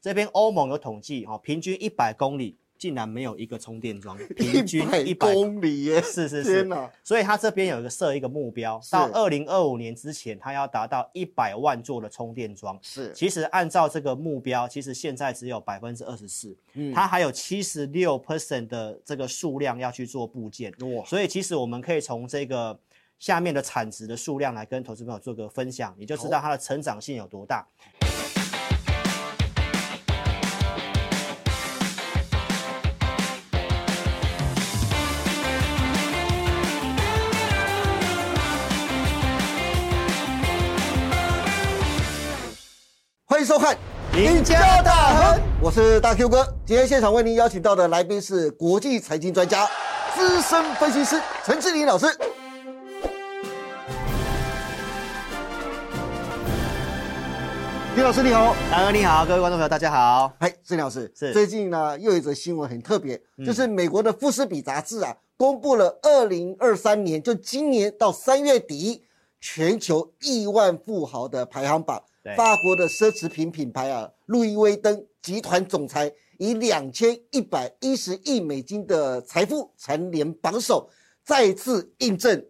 这边欧盟有统计，哦，平均一百公里竟然没有一个充电桩，平均一百公里耶！是是是，所以它这边有一个设一个目标，到二零二五年之前，它要达到一百万座的充电桩。是其实按照这个目标，其实现在只有百分之二十四，嗯它还有七十六 percent 的这个数量要去做部件。哇，所以其实我们可以从这个下面的产值的数量来跟投资朋友做个分享，你就知道它的成长性有多大。收看《赢家大亨》，我是大 Q 哥。今天现场为您邀请到的来宾是国际财经专家、资深分析师陈志林老师。李老师你好，大哥你好，各位观众朋友大家好。嗨，志林老师，是最近呢又有一则新闻很特别，嗯就是美国的富士比杂志啊公布了二零二三年，就今年到三月底全球亿万富豪的排行榜对。法国的奢侈品品牌啊，路易威登集团总裁以两千一百一十亿美金的财富蝉联榜首，再次印证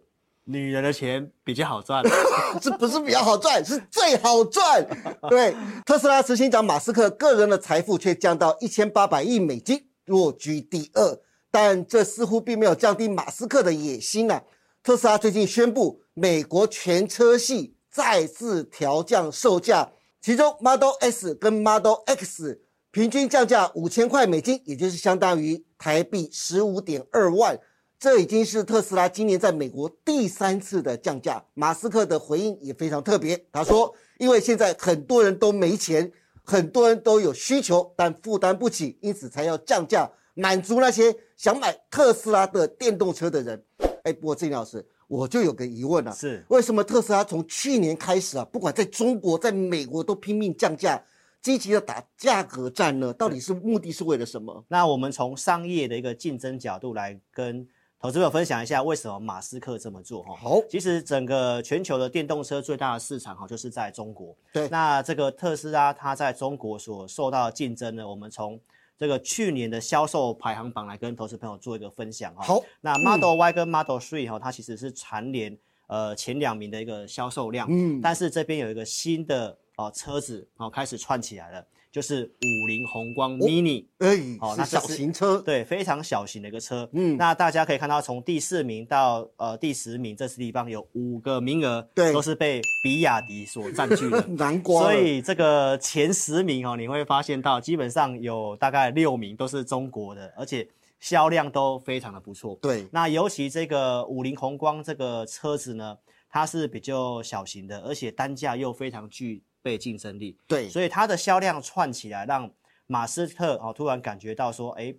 女人的钱比较好赚，这不是比较好赚，是最好赚。对，特斯拉执行长马斯克个人的财富却降到一千八百亿美金，落居第二。但这似乎并没有降低马斯克的野心啊。特斯拉最近宣布，美国全车系再次调降售价，其中 Model S 跟 Model X 平均降价五千块美金，也就是相当于台币十五点二万。这已经是特斯拉今年在美国第三次的降价。马斯克的回应也非常特别，他说：“因为现在很多人都没钱，很多人都有需求，但负担不起，因此才要降价，满足那些想买特斯拉的电动车的人。”哎，不过郑老师，我就有个疑问啊，是为什么特斯拉从去年开始啊，不管在中国、在美国都拼命降价，积极的打价格战呢？到底是目的是为了什么？那我们从商业的一个竞争角度来跟投资朋友分享一下，为什么马斯克这么做哈？好其实整个全球的电动车最大的市场哈，就是在中国。对那这个特斯拉它在中国所受到的竞争呢，我们从这个去年的销售排行榜来跟投资朋友做一个分享哈。好，那 Model Y 跟 Model Three 哈，它其实是蝉联呃前两名的一个销售量。嗯但是这边有一个新的哦车子哦开始串起来了，就是五菱宏光 Mini。哎，哦那小型车，对，非常小型的一个车。嗯那大家可以看到，从第四名到呃第十名，这地方有五个名额，对都是被比亚迪所占据的。难怪，所以这个前十名哦，你会发现到基本上有大概六名都是中国的，而且销量都非常的不错。对，那尤其这个五菱宏光这个车子呢，它是比较小型的，而且单价又非常具备竞争力。对，所以它的销量串起来，让马斯克哦突然感觉到说，哎，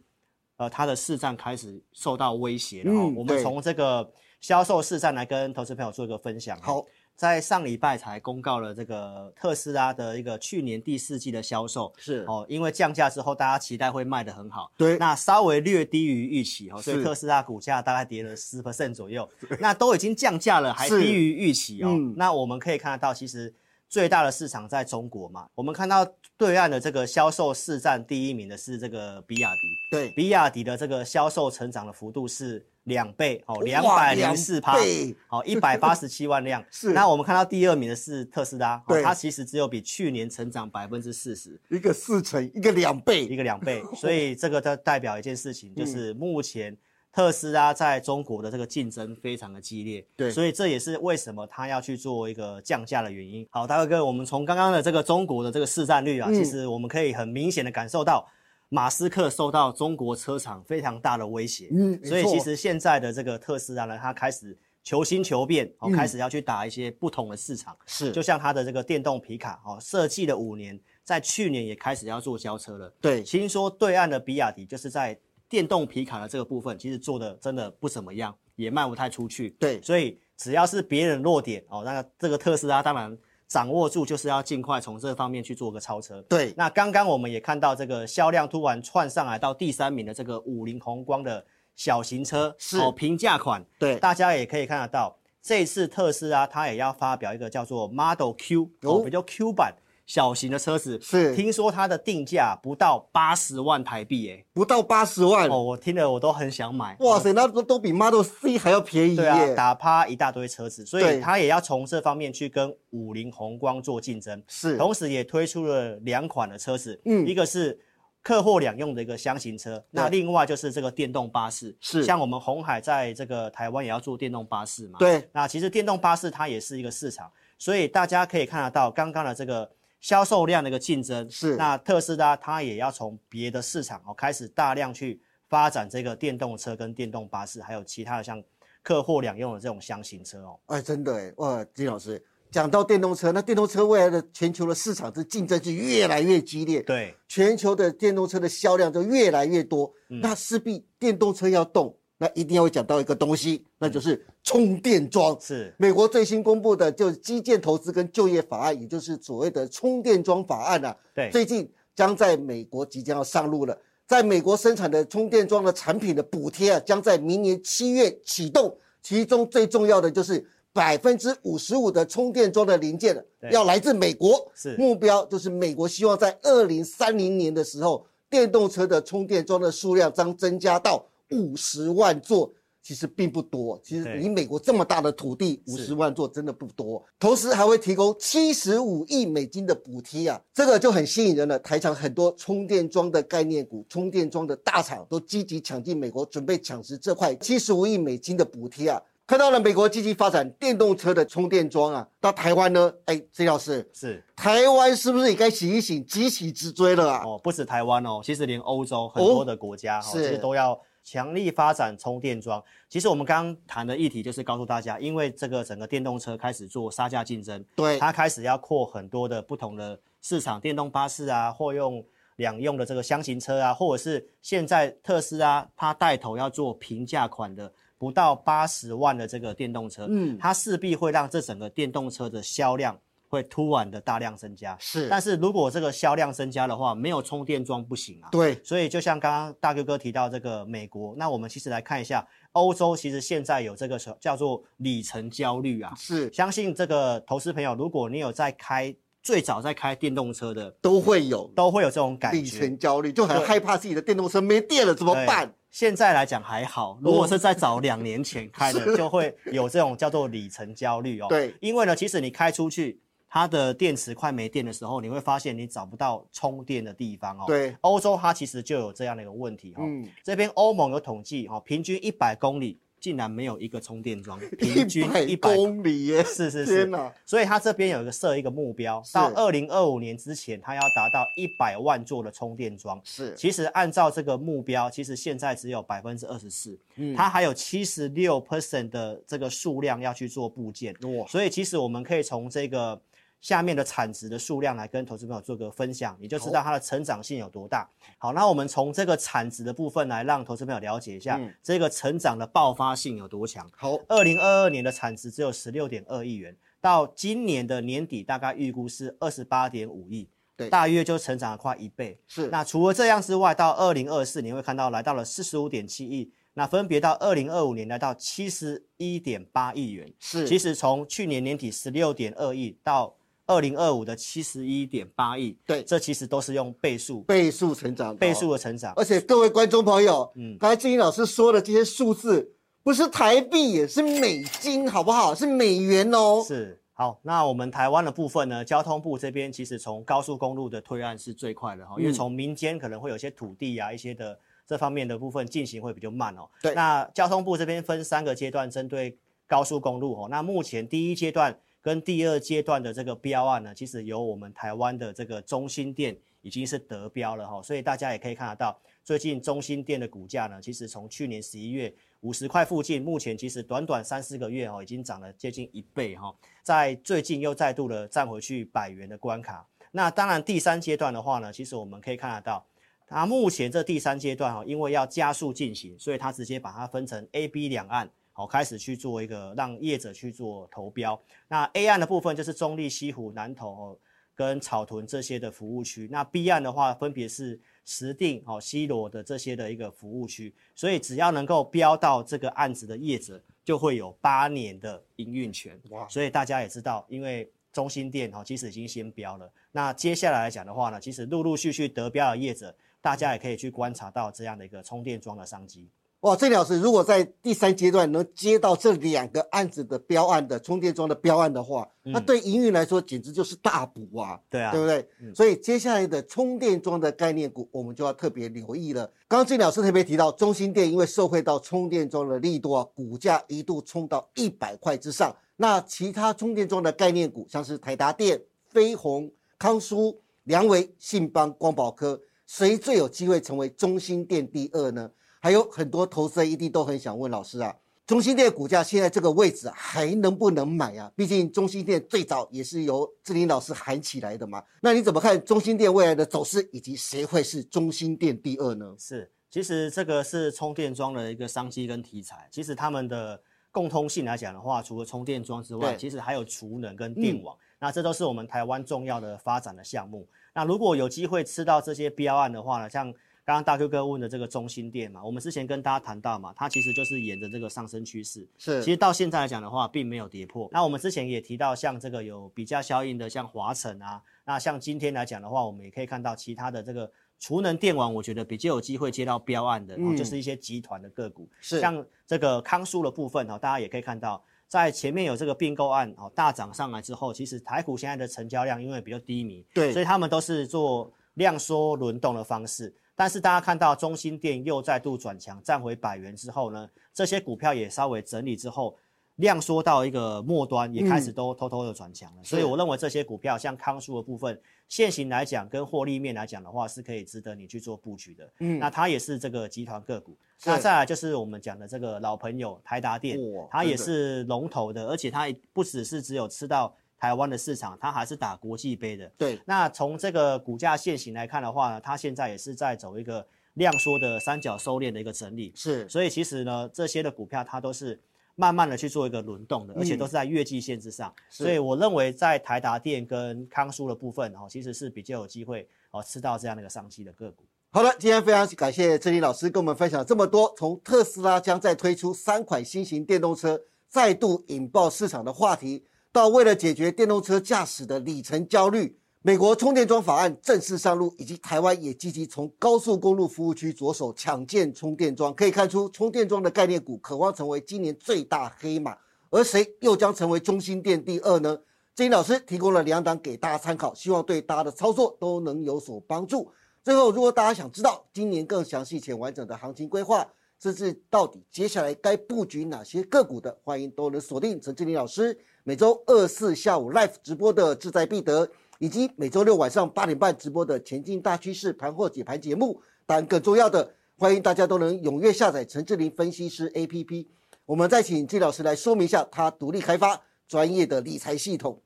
呃，它的市占开始受到威胁了、哦。嗯我们从这个销售市占来跟投资朋友做一个分享、哦。好，在上礼拜才公告了这个特斯拉的一个去年第四季的销售。是哦，因为降价之后，大家期待会卖得很好，对那稍微略低于预期哦，所以特斯拉股价大概跌了十 percent 左右。那都已经降价了，还低于预期哦。嗯那我们可以看得到，其实最大的市场在中国嘛。我们看到对岸的这个销售市占第一名的是这个比亚迪，对，比亚迪的这个销售成长的幅度是两倍哦，两百零四趴。好一百八十七万辆。是。那我们看到第二名的是特斯拉，哦对。它其实只有比去年成长百分之四十。一个四成，一个两倍。一倍，个两倍，所以这个它代表一件事情，就是目前特斯拉在中国的这个竞争非常的激烈，对所以这也是为什么它要去做一个降价的原因。好，大哥，我们从刚刚的这个中国的这个市占率啊，嗯其实我们可以很明显的感受到。马斯克受到中国车厂非常大的威胁，嗯所以其实现在的这个特斯拉呢，它开始求新求变，哦，嗯开始要去打一些不同的市场，是就像它的这个电动皮卡，哦，设计了五年，在去年也开始要做交车了。对，听说对岸的比亚迪就是在电动皮卡的这个部分，其实做的真的不怎么样，也卖不太出去。对所以只要是别人弱点哦，那这个特斯拉当然掌握住，就是要尽快从这方面去做个超车。对，那刚刚我们也看到这个销量突然窜上来到第三名的这个五菱宏光的小型车，是哦平价款，对大家也可以看得到，这次特斯拉它也要发表一个叫做 Model Q 哦，哦比较 Q 版小型的车子，是。听说它的定价不到八十万台币，哎，不到八十万，哦，我听了我都很想买。哇塞，那都都比 Model C 还要便宜对啊，打趴一大堆车子，所以它也要从这方面去跟五菱宏光做竞争，是。同时也推出了两款的车子，嗯。一个是客货两用的一个箱型车，那另外就是这个电动巴士，是。像我们红海在这个台湾也要做电动巴士嘛，对，那其实电动巴士它也是一个市场，所以大家可以看得到刚刚的这个销售量的一个竞争。是那特斯拉它也要从别的市场哦开始大量去发展这个电动车跟电动巴士，还有其他的像客货两用的这种箱型车哦。哎，真的哎，哇，金老师讲到电动车，那电动车未来的全球的市场这竞争是越来越激烈，对，全球的电动车的销量就越来越多，嗯那势必电动车要动，那一定要讲到一个东西，那嗯就是充电桩。是美国最新公布的就是基建投资跟就业法案，也就是所谓的充电桩法案啊，对，最近将在美国即将要上路了。在美国生产的充电桩的产品的补贴啊，将在明年七月启动。其中最重要的就是百分之五十五的充电桩的零件要来自美国，是目标就是美国希望在二零三零年的时候，电动车的充电桩的数量将增加到五十万座。其实并不多，其实对以美国这么大的土地，五十万座真的不多。同时还会提供七十五亿美金的补贴啊，这个就很吸引人了。台场很多充电桩的概念股、充电桩的大厂都积极抢进美国，准备抢食这块七十五亿美金的补贴啊。看到了美国积极发展电动车的充电桩啊，到台湾呢，哎，崔老师，是台湾是不是也该醒一醒，急起直追了啊？哦，不止台湾哦，其实连欧洲很多的国家哈、哦，是其实都要强力发展充电桩。其实我们刚刚谈的议题就是告诉大家，因为这个整个电动车开始做杀价竞争，对，它开始要扩很多的不同的市场，电动巴士啊，或用两用的这个箱型车啊，或者是现在特斯拉它带头要做平价款的。不到八十万的这个电动车，嗯它势必会让这整个电动车的销量会突然的大量增加。是，但是如果这个销量增加的话，没有充电桩不行啊。对，所以就像刚刚大哥哥提到这个美国，那我们其实来看一下欧洲，其实现在有这个叫做里程焦虑啊。是相信这个投资朋友，如果你有在开最早在开电动车的，都会有都会有这种感觉里。程焦虑，就很害怕自己的电动车没电了怎么对办？现在来讲还好，如果是在早两年前开的，就会有这种叫做里程焦虑哦。对，因为呢，其实你开出去，它的电池快没电的时候，你会发现你找不到充电的地方哦。，对，欧洲它其实就有这样的一个问题哦。嗯，这边欧盟有统计哦，平均一百公里竟然没有一个充电桩，平均一一百百公里耶！是是是所以它这边有一个设一个目标，到二零二五年之前，它要达到一百万座的充电桩。是其实按照这个目标，其实现在只有百分之二十四，嗯它还有七十六 percent 的这个数量要去做部件。哇，所以其实我们可以从这个下面的产值的数量来跟投资朋友做个分享，你就知道它的成长性有多大。好，那我们从这个产值的部分来让投资朋友了解一下、嗯这个成长的爆发性有多强。好，二零二二年的产值只有十六点二亿元，到今年的年底大概预估是二十八点五亿，对大约就成长了快一倍。是那除了这样之外，到二零二四你会看到来到了四十五点七亿，那分别到二零二五年来到七十一点八亿元。是，其实从去年年底十六点二亿到二零二五的七十一点八亿，对这其实都是用倍数倍数成长，倍数。的成长。而且各位观众朋友，嗯嗯，刚才志英老师说的这些数字，不是台币，也是美金，好不好？是美元哦。是好，那我们台湾的部分呢？交通部这边其实从高速公路的推案是最快的哈，因为嗯从民间可能会有些土地啊一些的这方面的部分进行会比较慢哦。对那交通部这边分三个阶段针对高速公路哦，那目前第一阶段跟第二阶段的这个标案呢，其实由我们台湾的这个中心店已经是得标了哈，所以大家也可以看得到，最近中心店的股价呢，其实从去年十一月五十块附近，目前其实短短三四个月哦，已经涨了接近一倍哈，在最近又再度的站回去百元的关卡。那当然第三阶段的话呢，其实我们可以看得到，它目前这第三阶段哈，因为要加速进行，所以它直接把它分成 A、B 两岸。好，开始去做一个让业者去做投标。那 A 案的部分就是中立、西湖、南投哦跟草屯这些的服务区。那 B 案的话，分别是石碇、哦西罗的这些的一个服务区。所以只要能够标到这个案子的业者，就会有八年的营运权。哇所以大家也知道，因为中心店哈，其实已经先标了。那接下来来讲的话呢，其实陆陆续续得标的业者，大家也可以去观察到这样的一个充电桩的商机。哇，郑老师，如果在第三阶段能接到这两个案子的标案的充电桩的标案的话，那对营运来说简直就是大补啊！对啊，对不对？所以接下来的充电桩的概念股，我们就要特别留意了。刚刚郑老师特别提到，中心电因为受惠到充电桩的力度啊，股价一度冲到一百块之上。那其他充电桩的概念股，像是台达电、飞鸿、康舒、良维、信邦、光宝科，谁最有机会成为中心电第二呢？还有很多投资人一定都很想问老师啊，中心店股价现在这个位置还能不能买啊？毕竟中心店最早也是由志林老师喊起来的嘛。那你怎么看中心店未来的走势，以及谁会是中心店第二呢？是，其实这个是充电桩的一个商机跟题材。其实他们的共通性来讲的话，除了充电桩之外，其实还有储能跟电网。那这都是我们台湾重要的发展的项目。那如果有机会吃到这些标案的话呢，像刚刚大 Q 哥问的这个中心店嘛，我们之前跟大家谈到嘛，它其实就是沿着这个上升趋势，是，其实到现在来讲的话，并没有跌破。那我们之前也提到，像这个有比较效应的，像华晨啊，那像今天来讲的话，我们也可以看到其他的这个储能电网，我觉得比较有机会接到标案的，就是一些集团的个股，是，像这个康舒的部分哈，大家也可以看到，在前面有这个并购案哦大涨上来之后，其实台股现在的成交量因为比较低迷，对，所以他们都是做量缩轮动的方式。但是大家看到中心店又再度转强，站回百元之后呢，这些股票也稍微整理之后，量缩到一个末端，也开始都偷偷的转强了。所以我认为这些股票像康舒的部分，现行来讲跟获利面来讲的话，是可以值得你去做布局的。嗯，那它也是这个集团个股。那再来就是我们讲的这个老朋友台达电，它也是龙头的，而且它不只是只有吃到。台湾的市场，它还是打国际杯的。对，那从这个股价现形来看的话呢，它现在也是在走一个量缩的三角收敛的一个整理。是，所以其实呢，这些的股票它都是慢慢的去做一个轮动的，而且都是在月季线之上。所以我认为在台达电跟康舒的部分哦，其实是比较有机会哦吃到这样的一个上期的个股。好的，今天非常感谢郑林老师跟我们分享这么多，从特斯拉将再推出三款新型电动车，再度引爆市场的话题。到为了解决电动车驾驶的里程焦虑，美国充电桩法案正式上路，以及台湾也积极从高速公路服务区着手抢建充电桩。可以看出，充电桩的概念股渴望成为今年最大黑马，而谁又将成为中心店第二呢？金老师提供了两档给大家参考，希望对大家的操作都能有所帮助。最后，如果大家想知道今年更详细且完整的行情规划，甚至到底接下来该布局哪些个股的，欢迎都能锁定陈志林老师。每周二四下午 live 直播的志在必得，以及每周六晚上八点半直播的前进大趋势盘后解盘节目。当然，更重要的，欢迎大家都能踊跃下载陈志林分析师 APP。我们再请季老师来说明一下他独立开发专业的理财系统。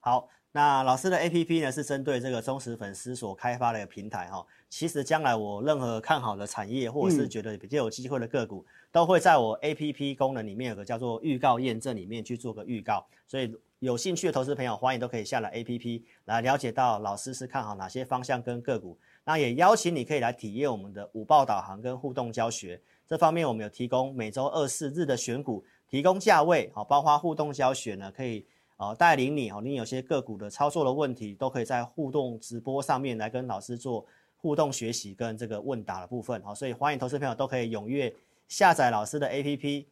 好。那老师的 A P P 呢，是针对这个忠实粉丝所开发的一个平台哈。其实将来我任何看好的产业，或者是觉得比较有机会的个股，都会在我 A P P 功能里面有个叫做预告验证里面去做个预告。所以有兴趣的投资朋友，欢迎都可以下载 A P P 来了解到老师是看好哪些方向跟个股。那也邀请你可以来体验我们的五报导航跟互动教学。这方面我们有提供每周二四日的选股，提供价位好，包括互动教学呢，可以。哦，带领你哦，你有些个股的操作的问题，都可以在互动直播上面来跟老师做互动学习跟这个问答的部分。好，所以欢迎投资朋友都可以踊跃下载老师的 APP。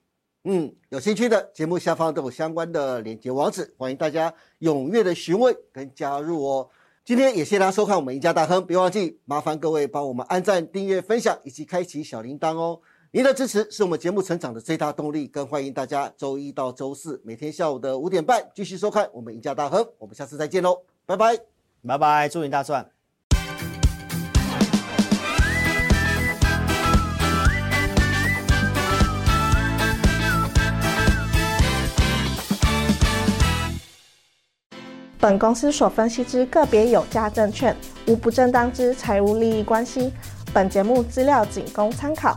嗯，有兴趣的节目下方都有相关的链接网址，欢迎大家踊跃的询问跟加入哦。今天也谢谢大家收看我们赢家大亨，别忘记麻烦各位帮我们按赞、订阅、分享以及开启小铃铛哦。您的支持是我们节目成长的最大动力，更欢迎大家周一到周四每天下午的五点半继续收看我们赢家大亨。我们下次再见喽，拜拜，拜拜，祝你大赚。本公司所分析之个别有价证券，无不正当之财务利益关系。本节目资料仅供参考。